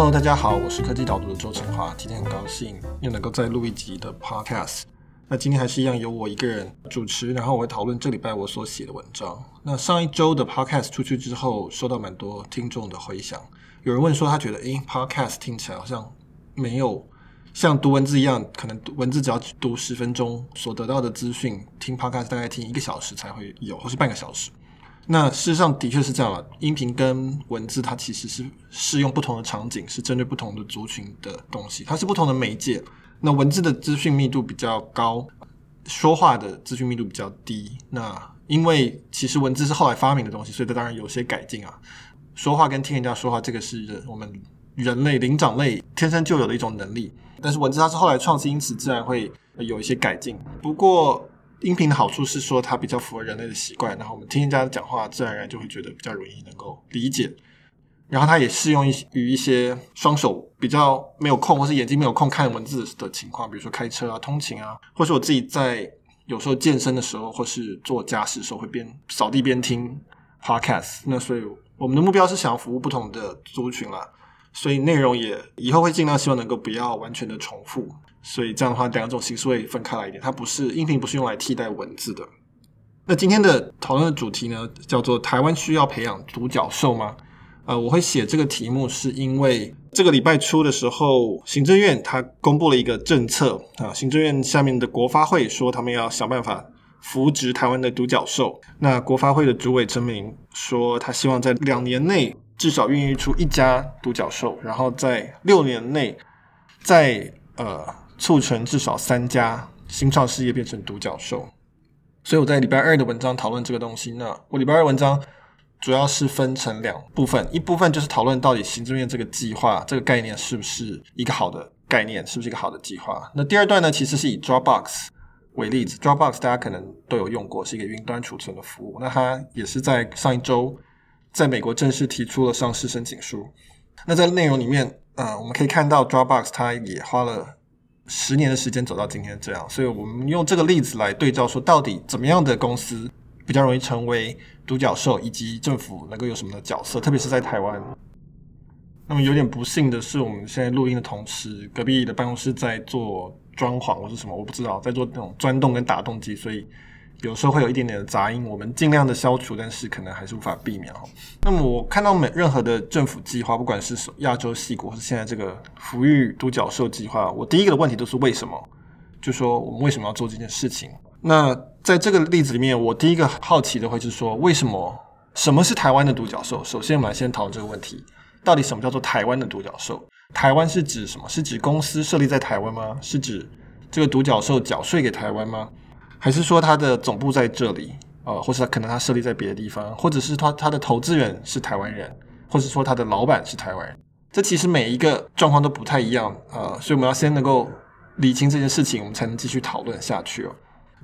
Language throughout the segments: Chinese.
Hello，大家好，我是科技导读的周成华，今天很高兴又能够再录一集的 Podcast。那今天还是一样由我一个人主持，然后我会讨论这礼拜我所写的文章。那上一周的 Podcast 出去之后，收到蛮多听众的回响。有人问说，他觉得，诶，Podcast 听起来好像没有像读文字一样，可能文字只要读十分钟所得到的资讯，听 Podcast 大概听一个小时才会有，或是半个小时。那事实上的确是这样了，音频跟文字它其实是适用不同的场景，是针对不同的族群的东西，它是不同的媒介。那文字的资讯密度比较高，说话的资讯密度比较低。那因为其实文字是后来发明的东西，所以它当然有些改进啊。说话跟听人家说话，这个是我们人类灵长类天生就有的一种能力。但是文字它是后来创新，因此自然会有一些改进。不过音频的好处是说它比较符合人类的习惯，然后我们听人家讲话，自然而然就会觉得比较容易能够理解。然后它也适用于一些双手比较没有空，或是眼睛没有空看文字的情况，比如说开车啊、通勤啊，或是我自己在有时候健身的时候，或是做家事的时候会边扫地边听 podcast。那所以我们的目标是想要服务不同的族群啦，所以内容也以后会尽量希望能够不要完全的重复。所以这样的话，两种形式会分开来一点，它不是音频，不是用来替代文字的。那今天的讨论的主题呢，叫做“台湾需要培养独角兽吗？”呃，我会写这个题目，是因为这个礼拜初的时候，行政院它公布了一个政策啊，行政院下面的国发会说，他们要想办法扶植台湾的独角兽。那国发会的主委陈明说，他希望在两年内至少孕育出一家独角兽，然后在六年内在呃促成至少三家新创事业变成独角兽。所以我在礼拜二的文章讨论这个东西。那我礼拜二文章。主要是分成两部分，一部分就是讨论到底行政院这个计划这个概念是不是一个好的概念，是不是一个好的计划。那第二段呢，其实是以 Dropbox 为例子，Dropbox 大家可能都有用过，是一个云端储存的服务。那它也是在上一周在美国正式提出了上市申请书。那在内容里面，呃，我们可以看到 Dropbox 它也花了十年的时间走到今天这样，所以我们用这个例子来对照说，到底怎么样的公司比较容易成为独角兽，以及政府能够有什么的角色，特别是在台湾。那么有点不幸的是，我们现在录音的同时，隔壁的办公室在做装潢或是什么，我不知道，在做那种钻洞跟打洞机，所以有时候会有一点点的杂音。我们尽量的消除，但是可能还是无法避免哈。那么我看到每任何的政府计划，不管是亚洲矽谷，或是现在这个抚育独角兽计划，我第一个的问题都是为什么？就说我们为什么要做这件事情？那在这个例子里面，我第一个好奇的会是说，为什么什么是台湾的独角兽？首先，我们来先讨论这个问题：到底什么叫做台湾的独角兽？台湾是指什么？是指公司设立在台湾吗？是指这个独角兽缴税给台湾吗？还是说它的总部在这里？呃，或是可能它设立在别的地方？或者是它它的投资人是台湾人？或者说它的老板是台湾人？这其实每一个状况都不太一样啊，呃，所以我们要先能够理清这件事情，我们才能继续讨论下去哦。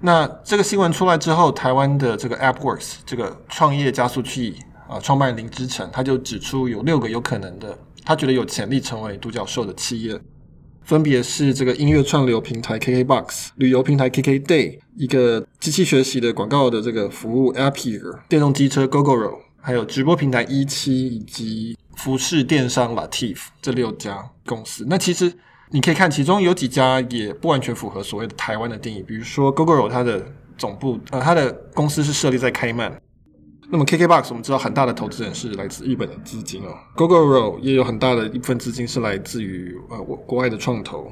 那这个新闻出来之后，台湾的这个 AppWorks 这个创业加速器啊，创办人林之晨他就指出有六个有可能的，他觉得有潜力成为独角兽的企业，分别是这个音乐串流平台 KKBOX、旅游平台 KKday、一个机器学习的广告的这个服务 Appier、电动机车 Gogoro，还有直播平台一期以及服饰电商 Latif 这六家公司。那其实。你可以看，其中有几家也不完全符合所谓的台湾的定义，比如说 Gogoro 它的总部，呃，它的公司是设立在开曼。那么 KKBOX 我们知道很大的投资人是来自日本的资金哦，Gogoro 也有很大的一部分资金是来自于呃国国外的创投。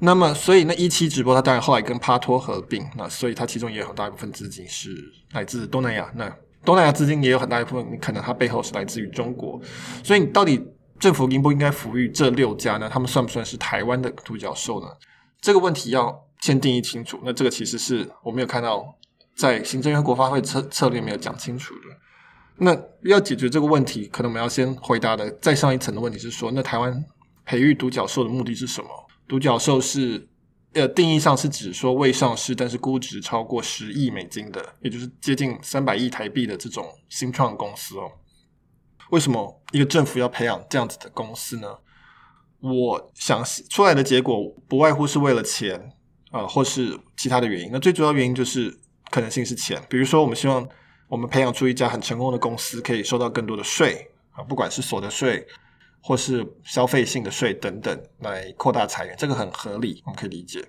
那么所以那一期直播它当然后来跟趴托合并，那所以它其中也有很大一部分资金是来自东南亚。那东南亚资金也有很大一部分，可能它背后是来自于中国。所以你到底？政府应不应该抚育这六家呢？他们算不算是台湾的独角兽呢？这个问题要先定义清楚。那这个其实是我没有看到在行政院国发会策策略没有讲清楚的。那要解决这个问题，可能我们要先回答的再上一层的问题是说，那台湾培育独角兽的目的是什么？独角兽是呃定义上是指说未上市但是估值超过十亿美金的，也就是接近三百亿台币的这种新创公司哦。为什么一个政府要培养这样子的公司呢？我想出来的结果不外乎是为了钱啊，或是其他的原因。那最主要原因就是可能性是钱。比如说，我们希望我们培养出一家很成功的公司，可以收到更多的税啊，不管是所得税或是消费性的税等等来扩大财源，这个很合理，我们可以理解。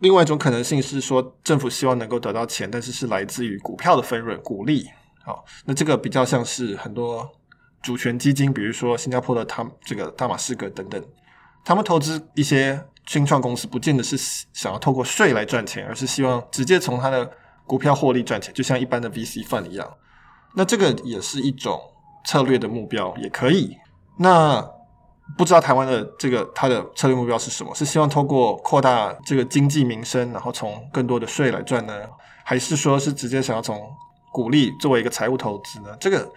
另外一种可能性是说，政府希望能够得到钱，但是是来自于股票的分润、股利。好，那这个比较像是很多主权基金，比如说新加坡的他这个大马士革等等，他们投资一些新创公司，不见得是想要透过税来赚钱，而是希望直接从他的股票获利赚钱，就像一般的 VC fund 一样。那这个也是一种策略的目标，也可以。那不知道台湾的这个它的策略目标是什么？是希望通过扩大这个经济民生，然后从更多的税来赚呢？还是说是直接想要从鼓励作为一个财务投资呢？这个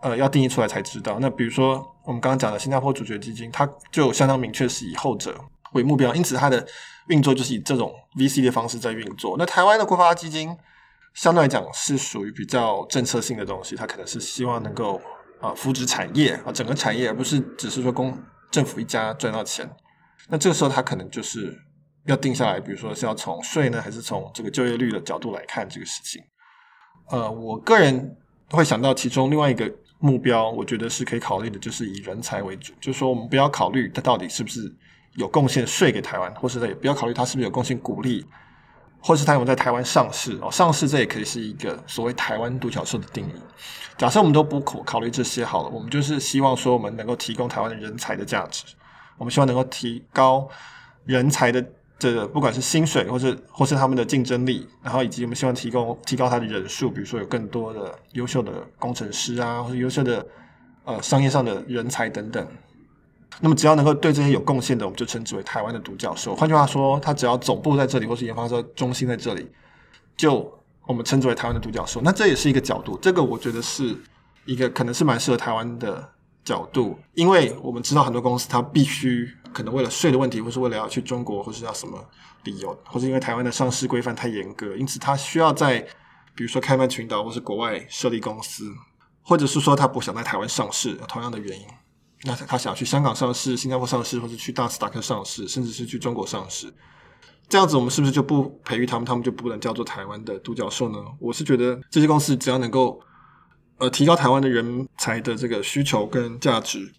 呃要定义出来才知道。那比如说我们刚刚讲的新加坡主权基金，它就相当明确是以后者为目标，因此它的运作就是以这种 VC 的方式在运作。那台湾的国发基金相对来讲是属于比较政策性的东西，它可能是希望能够。啊，扶植产业啊，整个产业，而不是只是说公政府一家赚到钱。那这个时候，他可能就是要定下来，比如说是要从税呢，还是从这个就业率的角度来看这个事情。呃，我个人会想到其中另外一个目标，我觉得是可以考虑的，就是以人才为主，就是说我们不要考虑它到底是不是有贡献税给台湾，或是他也不要考虑他是不是有贡献鼓励。或是他有在台湾上市哦，上市这也可以是一个所谓台湾独角兽的定义。假设我们都不考考虑这些好了，我们就是希望说我们能够提供台湾的人才的价值，我们希望能够提高人才的这个不管是薪水或是或是他们的竞争力，然后以及我们希望提供提高他的人数，比如说有更多的优秀的工程师啊，或者优秀的呃商业上的人才等等。那么，只要能够对这些有贡献的，我们就称之为台湾的独角兽。换句话说，它只要总部在这里，或是研发中心在这里，就我们称之为台湾的独角兽。那这也是一个角度，这个我觉得是一个可能是蛮适合台湾的角度，因为我们知道很多公司它必须可能为了税的问题，或是为了要去中国，或是要什么理由，或是因为台湾的上市规范太严格，因此它需要在比如说开曼群岛或是国外设立公司，或者是说它不想在台湾上市，同样的原因。那他想去香港上市、新加坡上市，或者去纳斯达克上市，甚至是去中国上市，这样子我们是不是就不培育他们，他们就不能叫做台湾的独角兽呢？我是觉得这些公司只要能够呃提高台湾的人才的这个需求跟价值，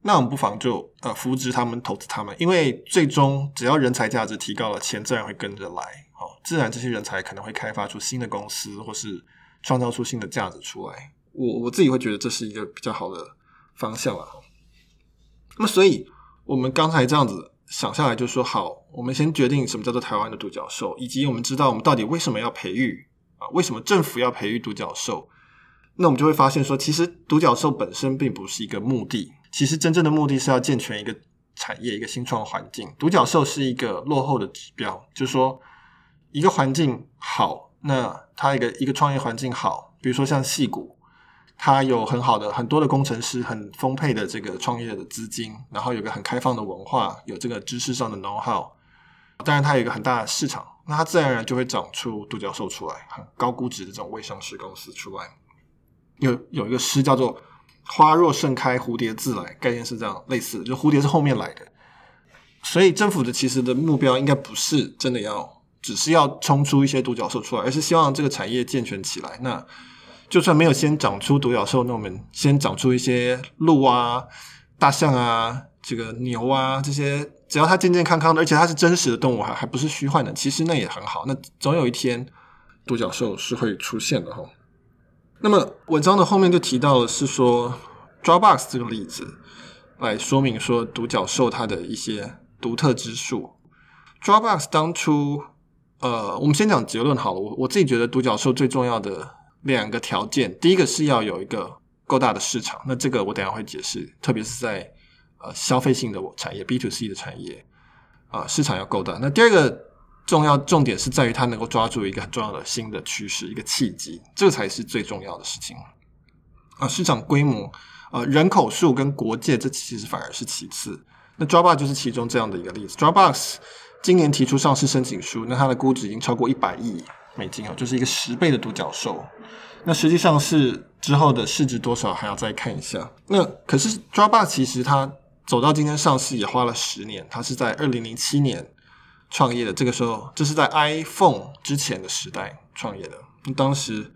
那我们不妨就呃扶植他们、投资他们，因为最终只要人才价值提高了，钱自然会跟着来，哦，自然这些人才可能会开发出新的公司，或是创造出新的价值出来。我我自己会觉得这是一个比较好的方向啊。那么，所以我们刚才这样子想下来，就说好，我们先决定什么叫做台湾的独角兽，以及我们知道我们到底为什么要培育啊？为什么政府要培育独角兽？那我们就会发现说，其实独角兽本身并不是一个目的，其实真正的目的是要健全一个产业、一个新创环境。独角兽是一个落后的指标，就是说一个环境好，那它一个一个创业环境好，比如说像戏谷。它有很好的很多的工程师，很丰沛的这个创业的资金，然后有个很开放的文化，有这个知识上的 know how。当然，它有一个很大的市场，那它自然而然就会长出独角兽出来，很高估值的这种未上市公司出来。有有一个诗叫做“花若盛开，蝴蝶自来”，概念是这样类似，就蝴蝶是后面来的。所以政府的其实的目标应该不是真的要，只是要冲出一些独角兽出来，而是希望这个产业健全起来。那就算没有先长出独角兽，那我们先长出一些鹿啊、大象啊、这个牛啊这些，只要它健健康康的，而且它是真实的动物，还还不是虚幻的，其实那也很好。那总有一天，独角兽是会出现的哈。那么文章的后面就提到的是说，Dropbox 这个例子来说明说独角兽它的一些独特之处。Dropbox 当初，呃，我们先讲结论好了。我我自己觉得独角兽最重要的。两个条件，第一个是要有一个够大的市场，那这个我等下会解释，特别是在呃消费性的产业 B to C 的产业啊、市场要够大。那第二个重要重点是在于它能够抓住一个很重要的新的趋势，一个契机，这个才是最重要的事情啊、市场规模、呃，人口数跟国界，这其实反而是其次。那 Dropbox 就是其中这样的一个例子。Dropbox 今年提出上市申请书，那它的估值已经超过一百亿美金哦，就是一个十倍的独角兽。那实际上是之后的市值多少还要再看一下。那可是 Dropbox 其实它走到今天上市也花了十年，它是在二零零七年创业的。这个时候，这是在 iPhone 之前的时代创业的。那当时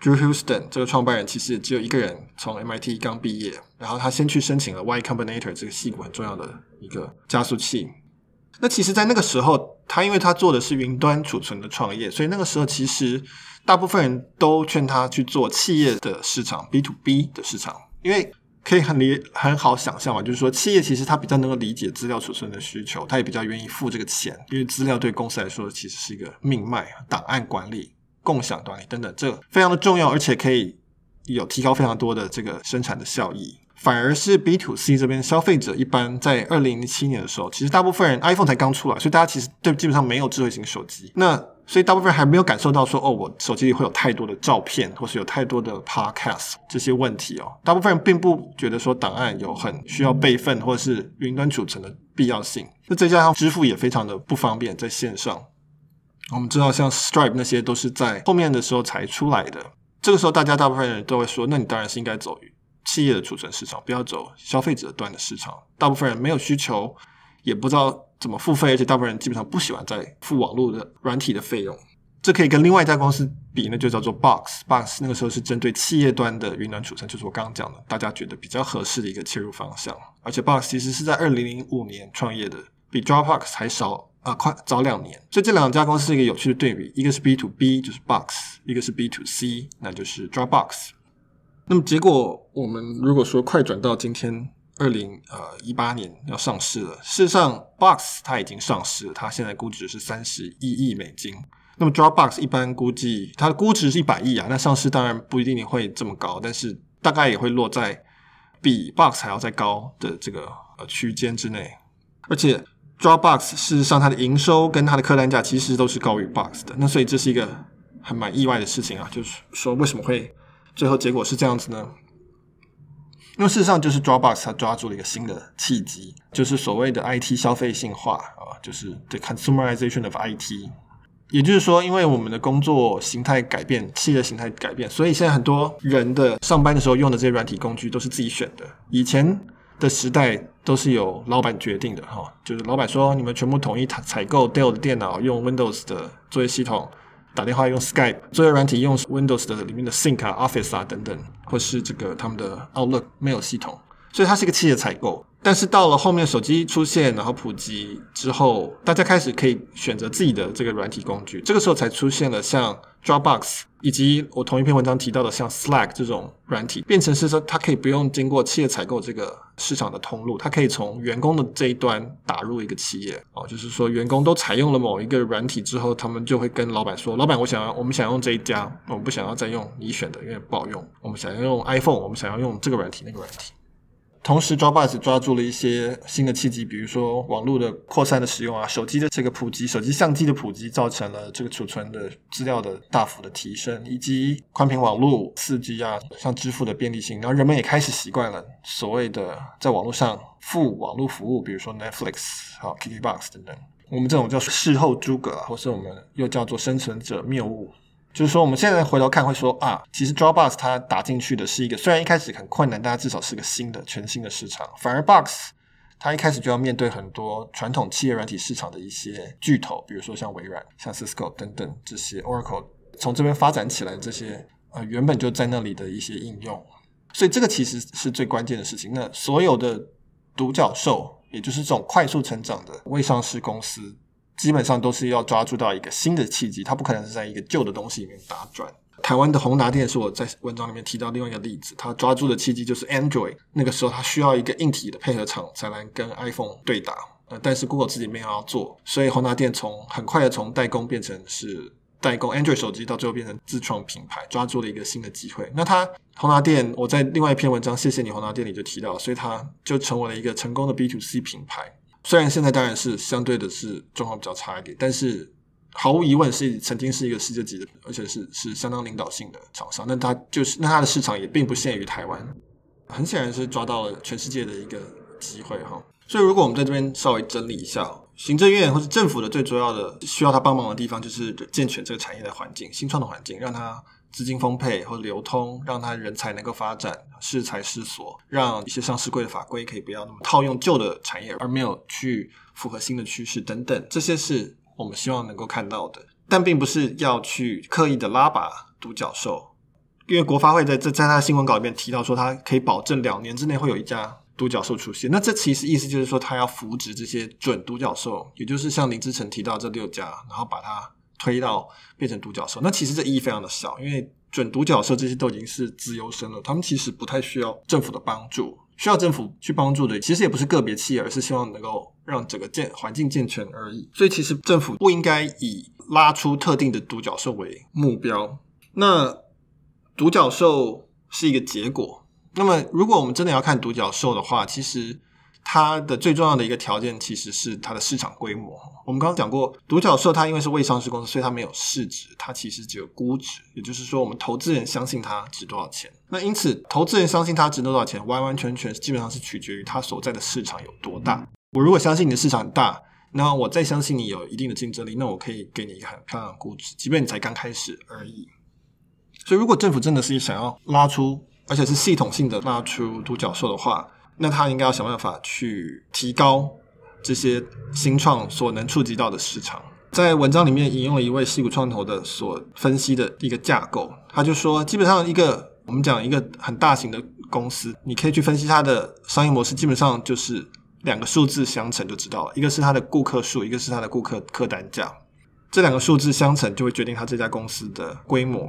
Drew Houston 这个创办人其实也只有一个人，从 MIT 刚毕业，然后他先去申请了 Y Combinator 这个矽谷很重要的一个加速器。那其实，在那个时候，他因为他做的是云端储存的创业，所以那个时候其实大部分人都劝他去做企业的市场 B to B 的市场，因为可以很理很好想象嘛，就是说企业其实他比较能够理解资料储存的需求，他也比较愿意付这个钱，因为资料对公司来说其实是一个命脉，档案管理、共享管理等等，这非常的重要，而且可以有提高非常多的这个生产的效益。反而是 B to C 这边，消费者一般在二零零七年的时候，其实大部分人 iPhone 才刚出来，所以大家其实对基本上没有智慧型手机。那所以大部分人还没有感受到说，哦，我手机里会有太多的照片，或是有太多的 Podcast 这些问题哦。大部分人并不觉得说档案有很需要备份或者是云端储存的必要性。那再加上支付也非常的不方便，在线上。我们知道像 Stripe 那些都是在后面的时候才出来的。这个时候，大家大部分人都会说，那你当然是应该走企业的储存市场，不要走消费者端的市场。大部分人没有需求，也不知道怎么付费，而且大部分人基本上不喜欢再付网络的软体的费用。这可以跟另外一家公司比，那就叫做 Box。Box 那个时候是针对企业端的云端储存，就是我刚刚讲的，大家觉得比较合适的一个切入方向。而且 Box 其实是在二零零五年创业的，比 Dropbox 还少啊，快早两年。所以这两家公司一个有趣的对比，一个是 B to B，就是 Box；一个是 B to C，那就是 Dropbox。那么结果，我们如果说快转到今天二零呃一八年要上市了，事实上，Box 它已经上市了，它现在估值是三十一亿美金。那么 Dropbox 一般估计它的估值是一百亿啊，那上市当然不一定会这么高，但是大概也会落在比 Box 还要再高的这个呃区间之内。而且 Dropbox 事实上它的营收跟它的客单价其实都是高于 Box 的，那所以这是一个还蛮意外的事情啊，就是说为什么会？最后结果是这样子呢？因为事实上就是 Dropbox 它抓住了一个新的契机，就是所谓的 IT 消费性化啊，就是 the consumerization of IT。也就是说，因为我们的工作形态改变，企业形态改变，所以现在很多人的上班的时候用的这些软体工具都是自己选的。以前的时代都是由老板决定的哈，就是老板说你们全部统一采购 Dell 的电脑，用 Windows 的作业系统。打电话用 Skype，作业软体用 Windows 的里面的 Sync 啊、Office 啊等等，或是这个他们的 Outlook Mail 系统，所以它是一个企业采购。但是到了后面手机出现，然后普及之后，大家开始可以选择自己的这个软体工具，这个时候才出现了像 Dropbox。以及我同一篇文章提到的像 Slack 这种软体，变成是说它可以不用经过企业采购这个市场的通路，它可以从员工的这一端打入一个企业哦，就是说员工都采用了某一个软体之后，他们就会跟老板说：“老板，我想要，我们想用这一家，我们不想要再用你选的，因为不好用。我们想要用 iPhone，我们想要用这个软体，那个软体。”同时，Dropbox 抓住了一些新的契机，比如说网络的扩散的使用啊，手机的这个普及，手机相机的普及，造成了这个储存的资料的大幅的提升，以及宽频网络、四 G 啊，像支付的便利性，然后人们也开始习惯了所谓的在网络上付网络服务，比如说 Netflix、好 KKBox 等等，我们这种叫事后诸葛，或是我们又叫做生存者谬误。就是说，我们现在回头看会说啊，其实 Dropbox 它打进去的是一个虽然一开始很困难，但它至少是个新的、全新的市场。反而 Box 它一开始就要面对很多传统企业软体市场的一些巨头，比如说像微软、像 Cisco 等等这些 Oracle 从这边发展起来的这些呃原本就在那里的一些应用。所以这个其实是最关键的事情。那所有的独角兽，也就是这种快速成长的未上市公司。基本上都是要抓住到一个新的契机，它不可能是在一个旧的东西里面打转。台湾的宏达电是我在文章里面提到另外一个例子，它抓住的契机就是 Android，那个时候它需要一个硬体的配合厂才能跟 iPhone 对打，呃，但是 Google 自己没有要做，所以宏达电从很快的从代工变成是代工 Android 手机，到最后变成自创品牌，抓住了一个新的机会。那它宏达电，我在另外一篇文章谢谢你宏达电里就提到，所以它就成为了一个成功的 B to C 品牌。虽然现在当然是相对的是状况比较差一点，但是毫无疑问是曾经是一个世界级的，而且是是相当领导性的厂商。那它就是那它的市场也并不限于台湾，很显然是抓到了全世界的一个机会哈。所以如果我们在这边稍微整理一下，行政院或者政府的最主要的需要他帮忙的地方，就是健全这个产业的环境、新创的环境，让它。资金分配或流通，让它人才能够发展，适才适所，让一些上市柜的法规可以不要那么套用旧的产业，而没有去符合新的趋势等等，这些是我们希望能够看到的，但并不是要去刻意的拉拔独角兽。因为国发会在在在他的新闻稿里面提到说，他可以保证两年之内会有一家独角兽出现。那这其实意思就是说，他要扶植这些准独角兽，也就是像林之晨提到这六家，然后把它推到变成独角兽。那其实这意义非常的小，因为准独角兽这些都已经是自由身了，他们其实不太需要政府的帮助。需要政府去帮助的，其实也不是个别企业，而是希望能够让整个健环境健全而已。所以，其实政府不应该以拉出特定的独角兽为目标。那独角兽是一个结果。那么，如果我们真的要看独角兽的话，其实。它的最重要的一个条件其实是它的市场规模。我们刚刚讲过，独角兽它因为是未上市公司，所以它没有市值，它其实只有估值。也就是说，我们投资人相信它值多少钱。那因此，投资人相信它值多少钱，完完全全基本上是取决于它所在的市场有多大。我如果相信你的市场很大，那我再相信你有一定的竞争力，那我可以给你一个很漂亮的估值，即便你才刚开始而已。所以，如果政府真的是想要拉出，而且是系统性的拉出独角兽的话，那他应该要想办法去提高这些新创所能触及到的市场。在文章里面引用了一位矽谷创投的所分析的一个架构，他就说，基本上一个我们讲一个很大型的公司，你可以去分析它的商业模式，基本上就是两个数字相乘就知道了，一个是它的顾客数，一个是它的顾客客单价，这两个数字相乘就会决定它这家公司的规模。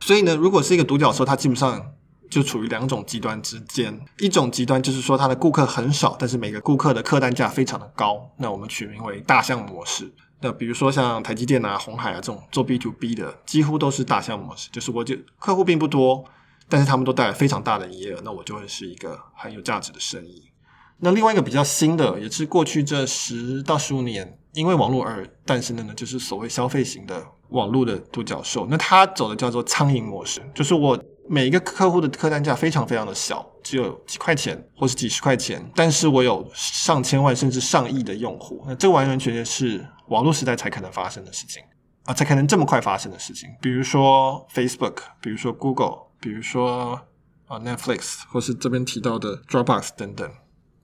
所以呢，如果是一个独角兽，它基本上。就处于两种极端之间，一种极端就是说它的顾客很少，但是每个顾客的客单价非常的高，那我们取名为大象模式。那比如说像台积电啊、红海啊这种做 B to B 的，几乎都是大象模式，就是我就客户并不多，但是他们都带来非常大的营业额，那我就会是一个很有价值的生意。那另外一个比较新的，也是过去这十到十五年因为网络而诞生的呢，就是所谓消费型的网络的独角兽。那它走的叫做苍蝇模式，就是我。每一个客户的客单价非常非常的小，只有几块钱或是几十块钱，但是我有上千万甚至上亿的用户，那这完完全全是网络时代才可能发生的事情啊，才可能这么快发生的事情。比如说 Facebook，比如说 Google，比如说啊 Netflix，或是这边提到的 Dropbox 等等。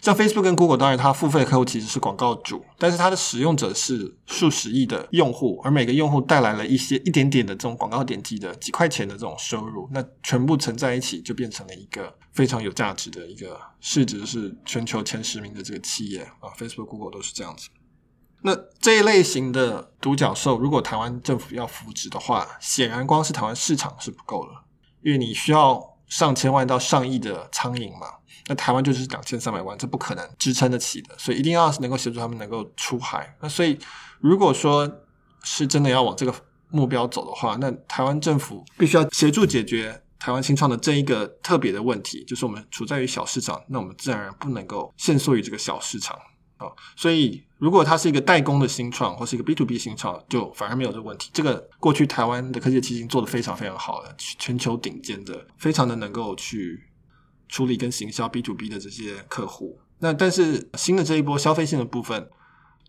像 Facebook 跟 Google，当然它付费的客户其实是广告主，但是它的使用者是数十亿的用户，而每个用户带来了一些一点点的这种广告点击的几块钱的这种收入，那全部乘在一起就变成了一个非常有价值的一个市值是全球前十名的这个企业啊，Facebook、Google 都是这样子。那这一类型的独角兽，如果台湾政府要扶植的话，显然光是台湾市场是不够了，因为你需要上千万到上亿的苍蝇嘛。那台湾就是两千三百万，这不可能支撑得起的，所以一定要能够协助他们能够出海。那所以，如果说是真的要往这个目标走的话，那台湾政府必须要协助解决台湾新创的这一个特别的问题，就是我们处在于小市场，那我们自然而然不能够限缩于这个小市场啊。所以，如果它是一个代工的新创，或是一个 B to B 新创，就反而没有这个问题。这个过去台湾的科技基金做得非常非常好的，全球顶尖的，非常的能够去。处理跟行销 B to B 的这些客户，那但是新的这一波消费性的部分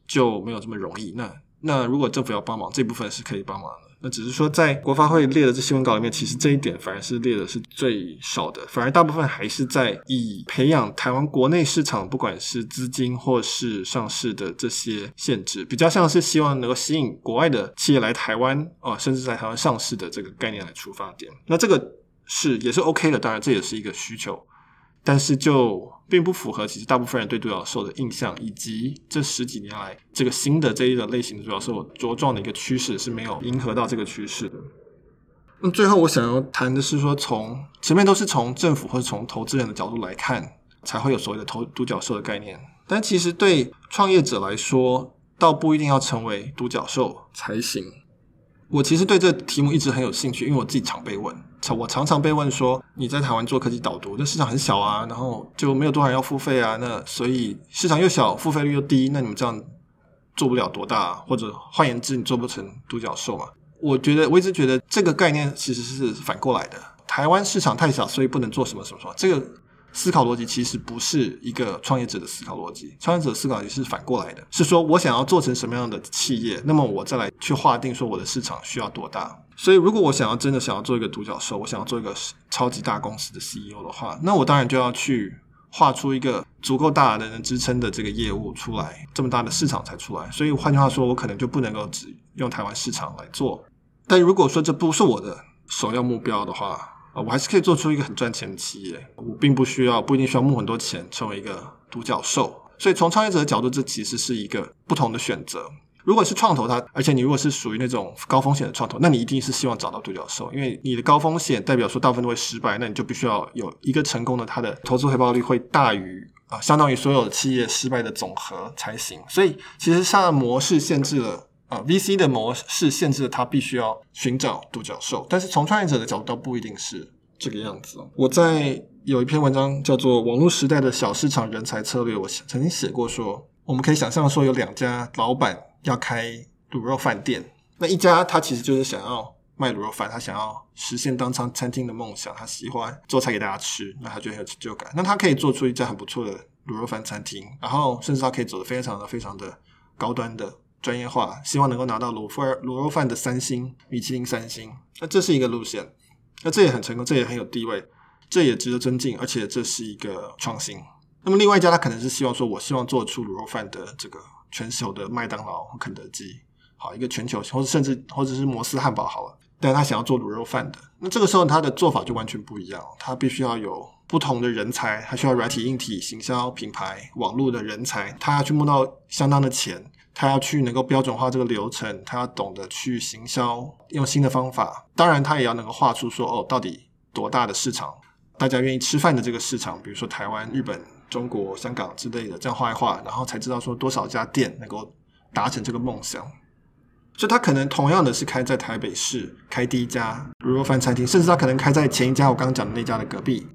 就没有这么容易。那那如果政府要帮忙，这部分是可以帮忙的。那只是说在国发会列的这新闻稿里面，其实这一点反而是列的是最少的，反而大部分还是在以培养台湾国内市场，不管是资金或是上市的这些限制，比较像是希望能够吸引国外的企业来台湾啊，甚至在台湾上市的这个概念来出发点。那这个是也是 OK 的，当然这也是一个需求。但是就并不符合其实大部分人对独角兽的印象，以及这十几年来这个新的这一个类型的独角兽茁壮的一个趋势是没有迎合到这个趋势的。那最后我想要谈的是说，从前面都是从政府或者从投资人的角度来看，才会有所谓的投独角兽的概念。但其实对创业者来说，倒不一定要成为独角兽才行。我其实对这题目一直很有兴趣，因为我自己常被问，我常常被问说，你在台湾做科技导读，那市场很小啊，然后就没有多少人要付费啊，那所以市场又小，付费率又低，那你们这样做不了多大，或者换言之，你做不成独角兽嘛？我觉得我一直觉得这个概念其实是反过来的，台湾市场太小，所以不能做什么什么什么，这个。思考逻辑其实不是一个创业者的思考逻辑，创业者的思考也是反过来的，是说我想要做成什么样的企业，那么我再来去划定说我的市场需要多大。所以，如果我想要真的想要做一个独角兽，我想要做一个超级大公司的 CEO 的话，那我当然就要去画出一个足够大的能支撑的这个业务出来，这么大的市场才出来。所以，换句话说，我可能就不能够只用台湾市场来做。但如果说这不是我的首要目标的话，我还是可以做出一个很赚钱的企业。我并不需要，不一定需要募很多钱成为一个独角兽。所以从创业者的角度，这其实是一个不同的选择。如果是创投，它而且你如果是属于那种高风险的创投，那你一定是希望找到独角兽，因为你的高风险代表说大部分都会失败，那你就必须要有一个成功的，它的投资回报率会大于啊，相当于所有的企业失败的总和才行。所以其实它的模式限制了啊，VC 的模式限制了他必须要寻找独角兽，但是从创业者的角度倒不一定是这个样子。我在有一篇文章叫做《网络时代的小市场人才策略》，我曾经写过说，我们可以想象说有两家老板。要开卤肉饭店，那一家他其实就是想要卖卤肉饭，他想要实现当餐餐厅的梦想，他喜欢做菜给大家吃，那他就很有成就感。那他可以做出一家很不错的卤肉饭餐厅，然后甚至他可以走得非常的非常的高端的专业化，希望能够拿到卤饭卤肉饭的三星米其林三星。那这是一个路线，那这也很成功，这也很有地位，这也值得尊敬，而且这是一个创新。那么另外一家他可能是希望说，我希望做出卤肉饭的这个。全球的麦当劳肯德基，好一个全球，或者甚至或者是摩斯汉堡好了，但他想要做卤肉饭的，那这个时候他的做法就完全不一样，他必须要有不同的人才，他需要软体、硬体、行销、品牌、网络的人才，他要去募到相当的钱，他要去能够标准化这个流程，他要懂得去行销，用新的方法，当然他也要能够画出说哦，到底多大的市场，大家愿意吃饭的这个市场，比如说台湾、日本。中国、香港之类的，这样画一画，然后才知道说多少家店能够达成这个梦想。所以他可能同样的是开在台北市开第一家卤肉饭餐厅，甚至他可能开在前一家我刚刚讲的那家的隔壁。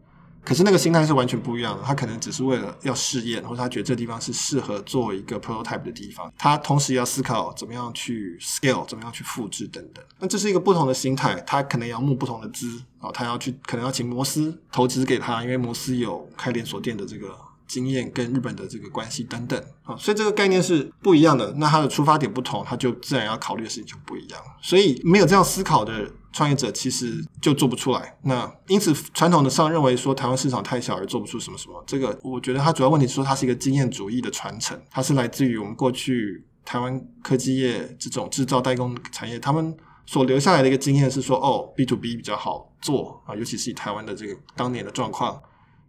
可是那个心态是完全不一样的。他可能只是为了要试验，或者他觉得这地方是适合作为一个 prototype 的地方。他同时也要思考怎么样去 scale，怎么样去复制等等。那这是一个不同的心态。他可能要募不同的资啊，他要去可能要请摩斯投资给他，因为摩斯有开连锁店的这个。经验跟日本的这个关系等等啊，所以这个概念是不一样的。那他的出发点不同，他就自然要考虑的事情就不一样。所以没有这样思考的创业者，其实就做不出来。那因此，传统的上认为说台湾市场太小而做不出什么什么，这个我觉得它主要问题是说它是一个经验主义的传承，它是来自于我们过去台湾科技业这种制造代工产业，他们所留下来的一个经验是说，哦，B to B 比较好做啊，尤其是以台湾的这个当年的状况。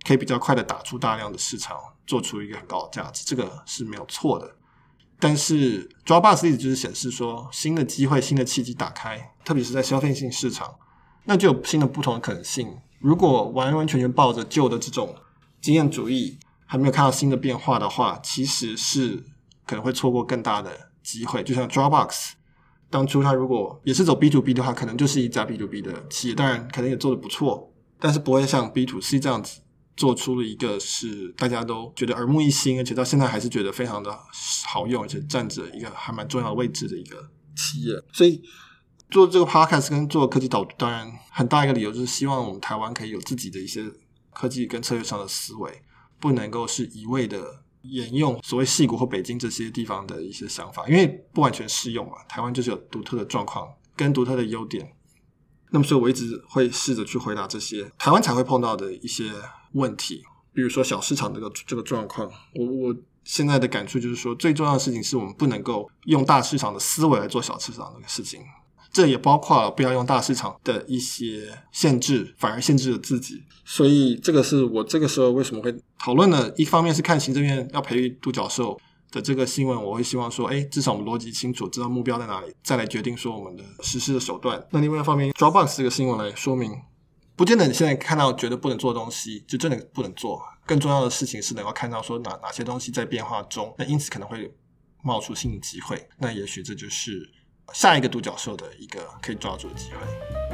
可以比较快的打出大量的市场，做出一个很高的价值，这个是没有错的。但是 Dropbox 例子就是显示说，新的机会、新的契机打开，特别是在消费性市场，那就有新的不同的可能性。如果完完全全抱着旧的这种经验主义，还没有看到新的变化的话，其实是可能会错过更大的机会。就像 Dropbox 当初他如果也是走 B to B 的话，可能就是一家 B to B 的企业，当然可能也做得不错，但是不会像 B to C 这样子。做出了一个是大家都觉得耳目一新，而且到现在还是觉得非常的好用，而且占着一个还蛮重要的位置的一个企业。所以做这个 podcast 跟做科技导读，当然很大一个理由就是希望我们台湾可以有自己的一些科技跟策略上的思维，不能够是一味的沿用所谓矽谷或北京这些地方的一些想法，因为不完全适用嘛。台湾就是有独特的状况跟独特的优点。那么，所以我一直会试着去回答这些台湾才会碰到的一些问题，比如说小市场这个这个状况。我我现在的感触就是说，最重要的事情是我们不能够用大市场的思维来做小市场这个事情。这也包括不要用大市场的一些限制，反而限制了自己。所以，这个是我这个时候为什么会讨论的。一方面是看行政院要培育独角兽。的这个新闻，我会希望说，哎，至少我们逻辑清楚，知道目标在哪里，再来决定说我们的实施的手段。那另外一方面，Dropbox 这个新闻来说明，不见得你现在看到觉得不能做的东西，就真的不能做。更重要的事情是能够看到说哪哪些东西在变化中，那因此可能会冒出新的机会。那也许这就是下一个独角兽的一个可以抓住的机会。